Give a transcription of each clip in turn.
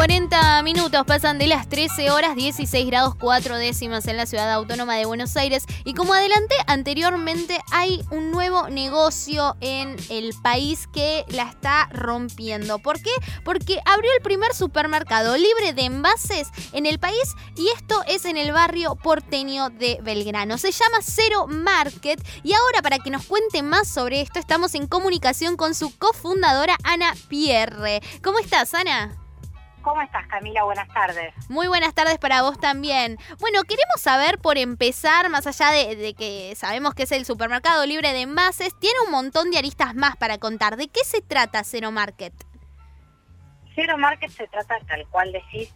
40 minutos pasan de las 13 horas 16 grados 4 décimas en la ciudad autónoma de Buenos Aires y como adelanté anteriormente hay un nuevo negocio en el país que la está rompiendo. ¿Por qué? Porque abrió el primer supermercado libre de envases en el país y esto es en el barrio porteño de Belgrano. Se llama Cero Market y ahora para que nos cuente más sobre esto estamos en comunicación con su cofundadora Ana Pierre. ¿Cómo estás, Ana? ¿Cómo estás, Camila? Buenas tardes. Muy buenas tardes para vos también. Bueno, queremos saber, por empezar, más allá de, que sabemos que es el supermercado libre de envases, tiene un montón de aristas más para contar. ¿De qué se trata Cero Market? Cero Market se trata, tal cual decís,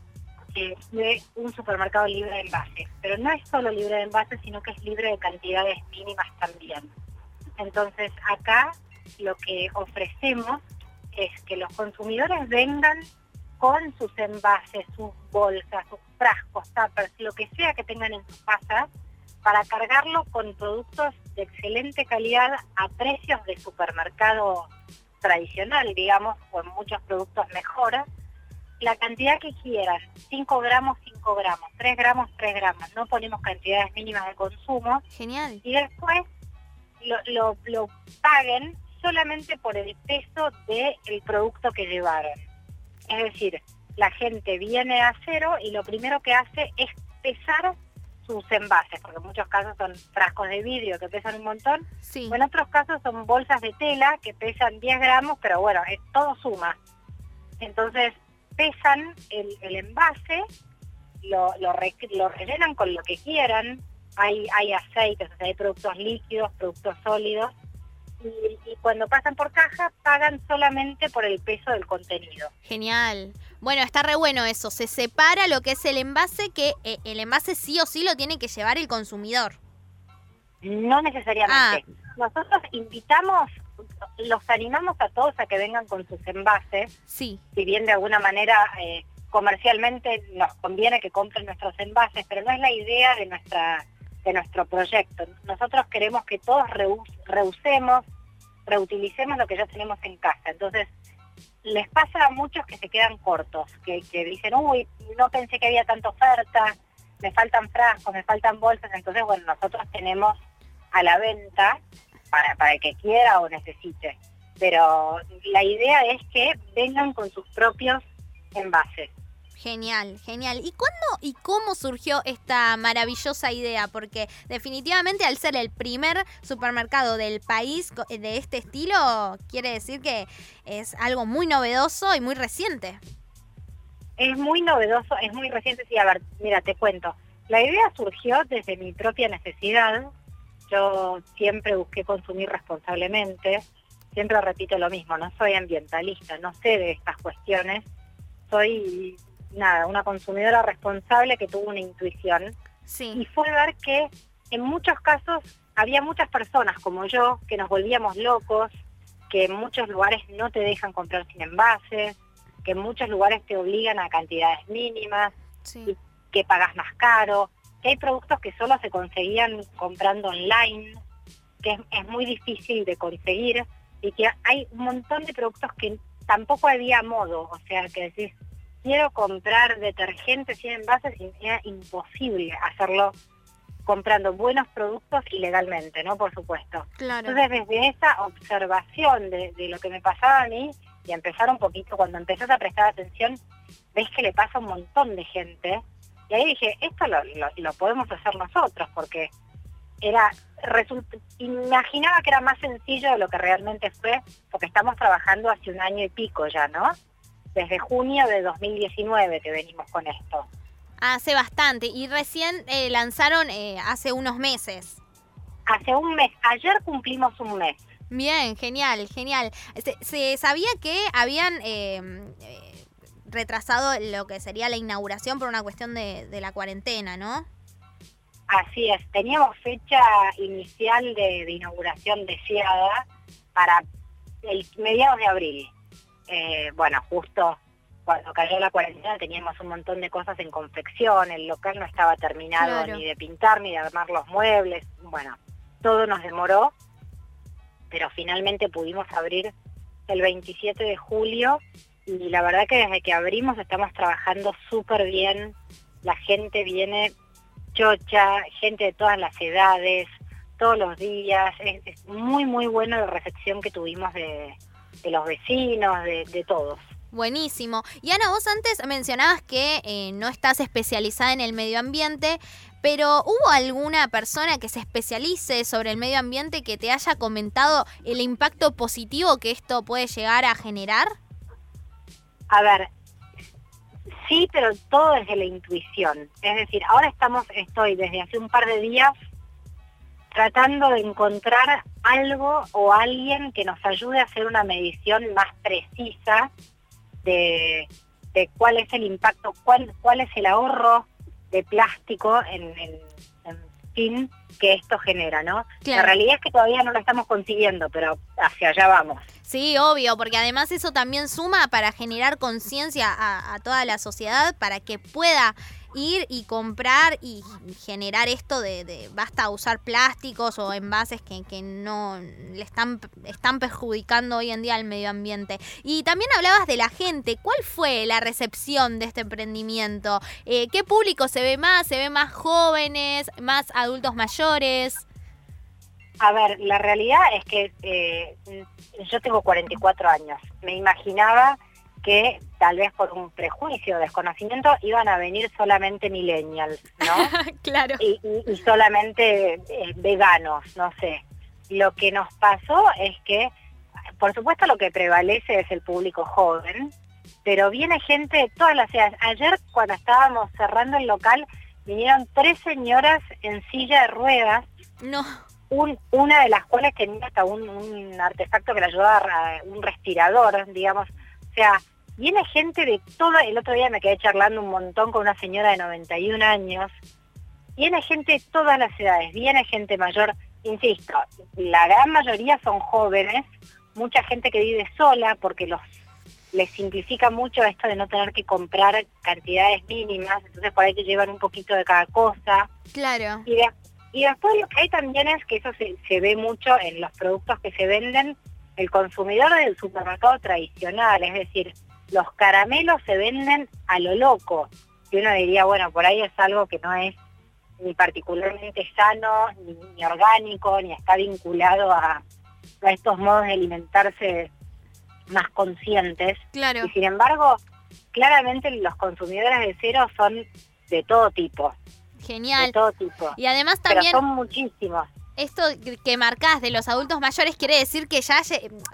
de un supermercado libre de envases. Pero no es solo libre de envases, sino que es libre de cantidades mínimas también. Entonces, acá lo que ofrecemos es que los consumidores vengan con sus envases, sus bolsas, sus frascos, tuppers, lo que sea que tengan en su casa, para cargarlo con productos de excelente calidad a precios de supermercado tradicional, digamos, con muchos productos mejor, la cantidad que quieran, 5 gramos, 5 gramos, 3 gramos, 3 gramos, no ponemos cantidades mínimas de consumo. Genial. Y después lo, lo, paguen solamente por el peso del producto que llevaron. Es decir, la gente viene a cero y lo primero que hace es pesar sus envases, porque en muchos casos son frascos de vidrio que pesan un montón, o en otros casos son bolsas de tela que pesan 10 gramos, pero bueno, es, todo suma. Entonces pesan el, envase, lo, lo, lo, rellenan con lo que quieran, hay, hay aceites, hay productos líquidos, productos sólidos, y, cuando pasan por caja pagan solamente por el peso del contenido. Genial. Bueno, está re bueno eso. Se separa lo que es el envase, que eh, el envase sí o sí lo tiene que llevar el consumidor. No necesariamente. Ah. Nosotros invitamos, los animamos a todos a que vengan con sus envases. Sí. Si bien de alguna manera eh, comercialmente nos conviene que compren nuestros envases, pero no es la idea de nuestra de nuestro proyecto. Nosotros queremos que todos reusemos, reutilicemos lo que ya tenemos en casa. Entonces, les pasa a muchos que se quedan cortos, que, dicen, uy, no pensé que había tanta oferta, me faltan frascos, me faltan bolsas. Entonces, bueno, nosotros tenemos a la venta para, el que quiera o necesite. Pero la idea es que vengan con sus propios envases. Genial, genial. ¿Y cuándo y cómo surgió esta maravillosa idea? Porque definitivamente al ser el primer supermercado del país de este estilo, quiere decir que es algo muy novedoso y muy reciente. Es muy novedoso, es muy reciente. Sí, a ver, mira, te cuento. La idea surgió desde mi propia necesidad. Yo siempre busqué consumir responsablemente. Siempre repito lo mismo, no soy ambientalista, no sé de estas cuestiones. Soy nada, una consumidora responsable que tuvo una intuición. Y fue ver que en muchos casos había muchas personas como yo que nos volvíamos locos, que en muchos lugares no te dejan comprar sin envases, que en muchos lugares te obligan a cantidades mínimas, y que pagas más caro, que hay productos que solo se conseguían comprando online, que es, es muy difícil de conseguir, y que hay un montón de productos que tampoco había modo, o sea, que decís, quiero comprar detergentes y envases y era imposible hacerlo comprando buenos productos ilegalmente, ¿no? Por supuesto. Entonces, desde esa observación de, lo que me pasaba a mí, y empezar un poquito, cuando empezás a prestar atención, ves que le pasa a un montón de gente. Y ahí dije, esto lo, lo podemos hacer nosotros, porque era imaginaba que era más sencillo de lo que realmente fue, porque estamos trabajando hace un año y pico ya, ¿no? Desde junio de 2019 que venimos con esto. Hace bastante. Y recién eh, lanzaron eh, hace unos meses. Hace un mes. Ayer cumplimos un mes. Bien, genial, genial. Se, sabía que habían eh, retrasado lo que sería la inauguración por una cuestión de, de, la cuarentena, ¿no? Así es. Teníamos fecha inicial de, de inauguración deseada para el mediados de abril. Eh, bueno, justo cuando cayó la cuarentena teníamos un montón de cosas en confección, el local no estaba terminado ni de pintar ni de armar los muebles, bueno, todo nos demoró, pero finalmente pudimos abrir el 27 de julio y la verdad que desde que abrimos estamos trabajando súper bien, la gente viene chocha, gente de todas las edades, todos los días, es, muy muy buena la recepción que tuvimos de, los vecinos, de, todos. Buenísimo. Y Ana, vos antes mencionabas que eh, no estás especializada en el medio ambiente, pero ¿hubo alguna persona que se especialice sobre el medio ambiente que te haya comentado el impacto positivo que esto puede llegar a generar? A ver, sí, pero todo desde la intuición. Es decir, ahora estamos, estoy desde hace un par de días tratando de encontrar algo o alguien que nos ayude a hacer una medición más precisa de, cuál es el impacto, cuál, cuál es el ahorro de plástico en, fin que esto genera, ¿no? La realidad es que todavía no lo estamos consiguiendo, pero hacia allá vamos. Sí, obvio, porque además eso también suma para generar conciencia a, toda la sociedad para que pueda ir y comprar y generar esto de, basta usar plásticos o envases que, que, no le están, están perjudicando hoy en día al medio ambiente. Y también hablabas de la gente. ¿Cuál fue la recepción de este emprendimiento? Eh, ¿Qué público se ve más? ¿Se ve más jóvenes, más adultos mayores? A ver, la realidad es que eh, yo tengo 44 años. Me imaginaba que tal vez por un prejuicio o desconocimiento iban a venir solamente millennials, ¿no? claro. Y, solamente eh, veganos, no sé. Lo que nos pasó es que, por supuesto, lo que prevalece es el público joven, pero viene gente de todas las edades. Ayer, cuando estábamos cerrando el local, vinieron tres señoras en silla de ruedas. No. una de las cuales tenía hasta un, un artefacto que le ayudaba, a, un respirador, digamos. O sea, Viene gente de todo, el otro día me quedé charlando un montón con una señora de 91 años, viene gente de todas las edades, viene gente mayor, insisto, la gran mayoría son jóvenes, mucha gente que vive sola porque los les simplifica mucho esto de no tener que comprar cantidades mínimas, entonces por ahí te llevan un poquito de cada cosa. Claro. Y, y después lo que hay también es que eso se, se ve mucho en los productos que se venden, el consumidor del supermercado tradicional, es decir, los caramelos se venden a lo loco. Y uno diría, bueno, por ahí es algo que no es ni particularmente sano, ni, orgánico, ni está vinculado a, estos modos de alimentarse más conscientes. Claro. Y sin embargo, claramente los consumidores de cero son de todo tipo. Genial. De todo tipo. Y además también... Pero son muchísimos esto que marcás de los adultos mayores quiere decir que ya,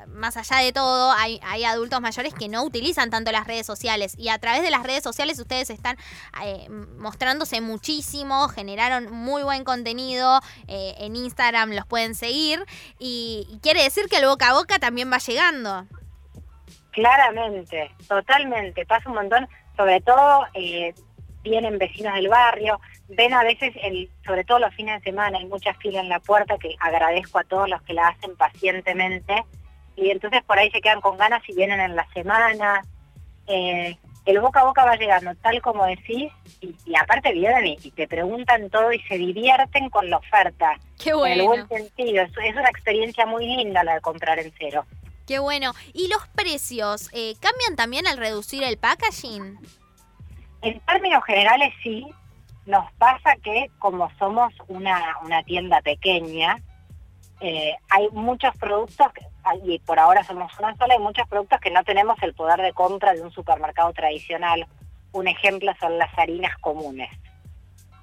más allá de todo, hay, hay, adultos mayores que no utilizan tanto las redes sociales y a través de las redes sociales ustedes están eh, mostrándose muchísimo, generaron muy buen contenido, eh, en Instagram los pueden seguir y, quiere decir que el boca a boca también va llegando. Claramente, totalmente, pasa un montón, sobre todo eh, vienen vecinos del barrio, ven a veces, el, sobre todo los fines de semana, hay mucha fila en la puerta que agradezco a todos los que la hacen pacientemente y entonces por ahí se quedan con ganas y vienen en la semana. Eh, el boca a boca va llegando tal como decís y, aparte vienen y, te preguntan todo y se divierten con la oferta. Qué bueno. En el buen sentido, es, es una experiencia muy linda la de comprar en cero. Qué bueno. ¿Y los precios eh, cambian también al reducir el packaging? En términos generales sí, nos pasa que como somos una, tienda pequeña, eh, hay muchos productos, y por ahora somos una sola, hay muchos productos que no tenemos el poder de compra de un supermercado tradicional. Un ejemplo son las harinas comunes.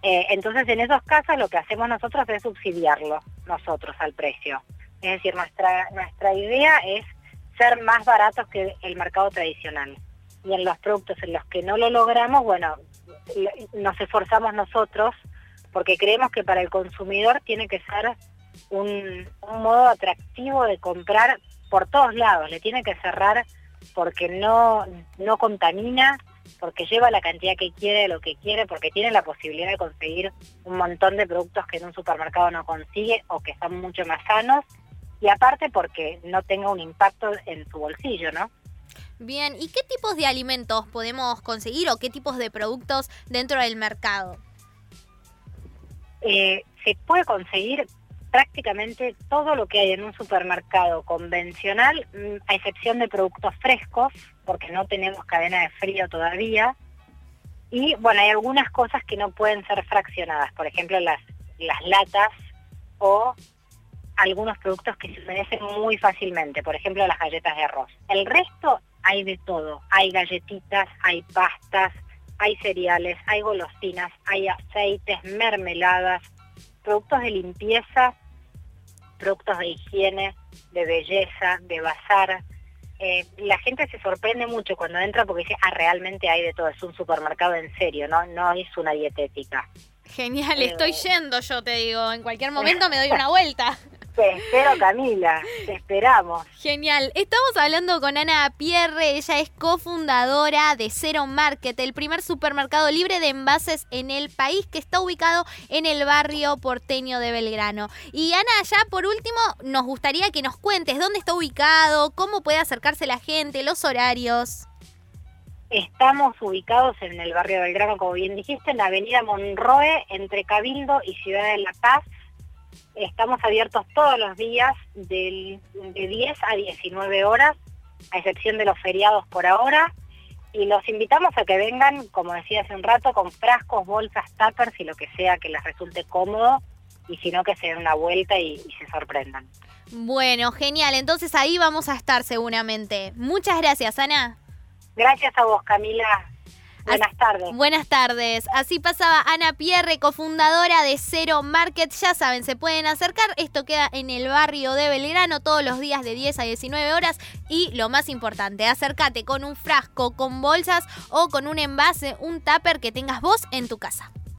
Eh, entonces, en esos casos lo que hacemos nosotros es subsidiarlo nosotros al precio. Es decir, nuestra, nuestra idea es ser más baratos que el mercado tradicional. Y en los productos en los que no lo logramos, bueno, nos esforzamos nosotros porque creemos que para el consumidor tiene que ser un, modo atractivo de comprar por todos lados, le tiene que cerrar porque no, no contamina, porque lleva la cantidad que quiere, lo que quiere, porque tiene la posibilidad de conseguir un montón de productos que en un supermercado no consigue o que están mucho más sanos, y aparte porque no tenga un impacto en su bolsillo, ¿no? Bien, ¿y qué tipos de alimentos podemos conseguir o qué tipos de productos dentro del mercado? Eh, se puede conseguir prácticamente todo lo que hay en un supermercado convencional, mm, a excepción de productos frescos, porque no tenemos cadena de frío todavía. Y bueno, hay algunas cosas que no pueden ser fraccionadas, por ejemplo las, las latas o algunos productos que se humedecen muy fácilmente, por ejemplo las galletas de arroz. El resto hay de todo, hay galletitas, hay pastas, hay cereales, hay golosinas, hay aceites, mermeladas, productos de limpieza, productos de higiene, de belleza, de bazar. Eh, la gente se sorprende mucho cuando entra porque dice, ah, realmente hay de todo, es un supermercado en serio, no, no es una dietética. Genial, estoy eh, yendo yo, te digo, en cualquier momento me doy una vuelta. Te espero, Camila, te esperamos. Genial. Estamos hablando con Ana Pierre, ella es cofundadora de Zero Market, el primer supermercado libre de envases en el país que está ubicado en el barrio porteño de Belgrano. Y Ana, ya por último, nos gustaría que nos cuentes dónde está ubicado, cómo puede acercarse la gente, los horarios. Estamos ubicados en el barrio de Belgrano, como bien dijiste, en la avenida Monroe, entre Cabildo y Ciudad de la Paz Estamos abiertos todos los días de 10 a 19 horas, a excepción de los feriados por ahora. Y los invitamos a que vengan, como decía hace un rato, con frascos, bolsas, tuppers y lo que sea que les resulte cómodo. Y si no, que se den una vuelta y, y se sorprendan. Bueno, genial. Entonces ahí vamos a estar seguramente. Muchas gracias, Ana. Gracias a vos, Camila. Buenas tardes. Buenas tardes. Así pasaba Ana Pierre, cofundadora de Cero Market. Ya saben, se pueden acercar. Esto queda en el barrio de Belgrano todos los días de 10 a 19 horas. Y lo más importante, acércate con un frasco, con bolsas o con un envase, un tupper que tengas vos en tu casa.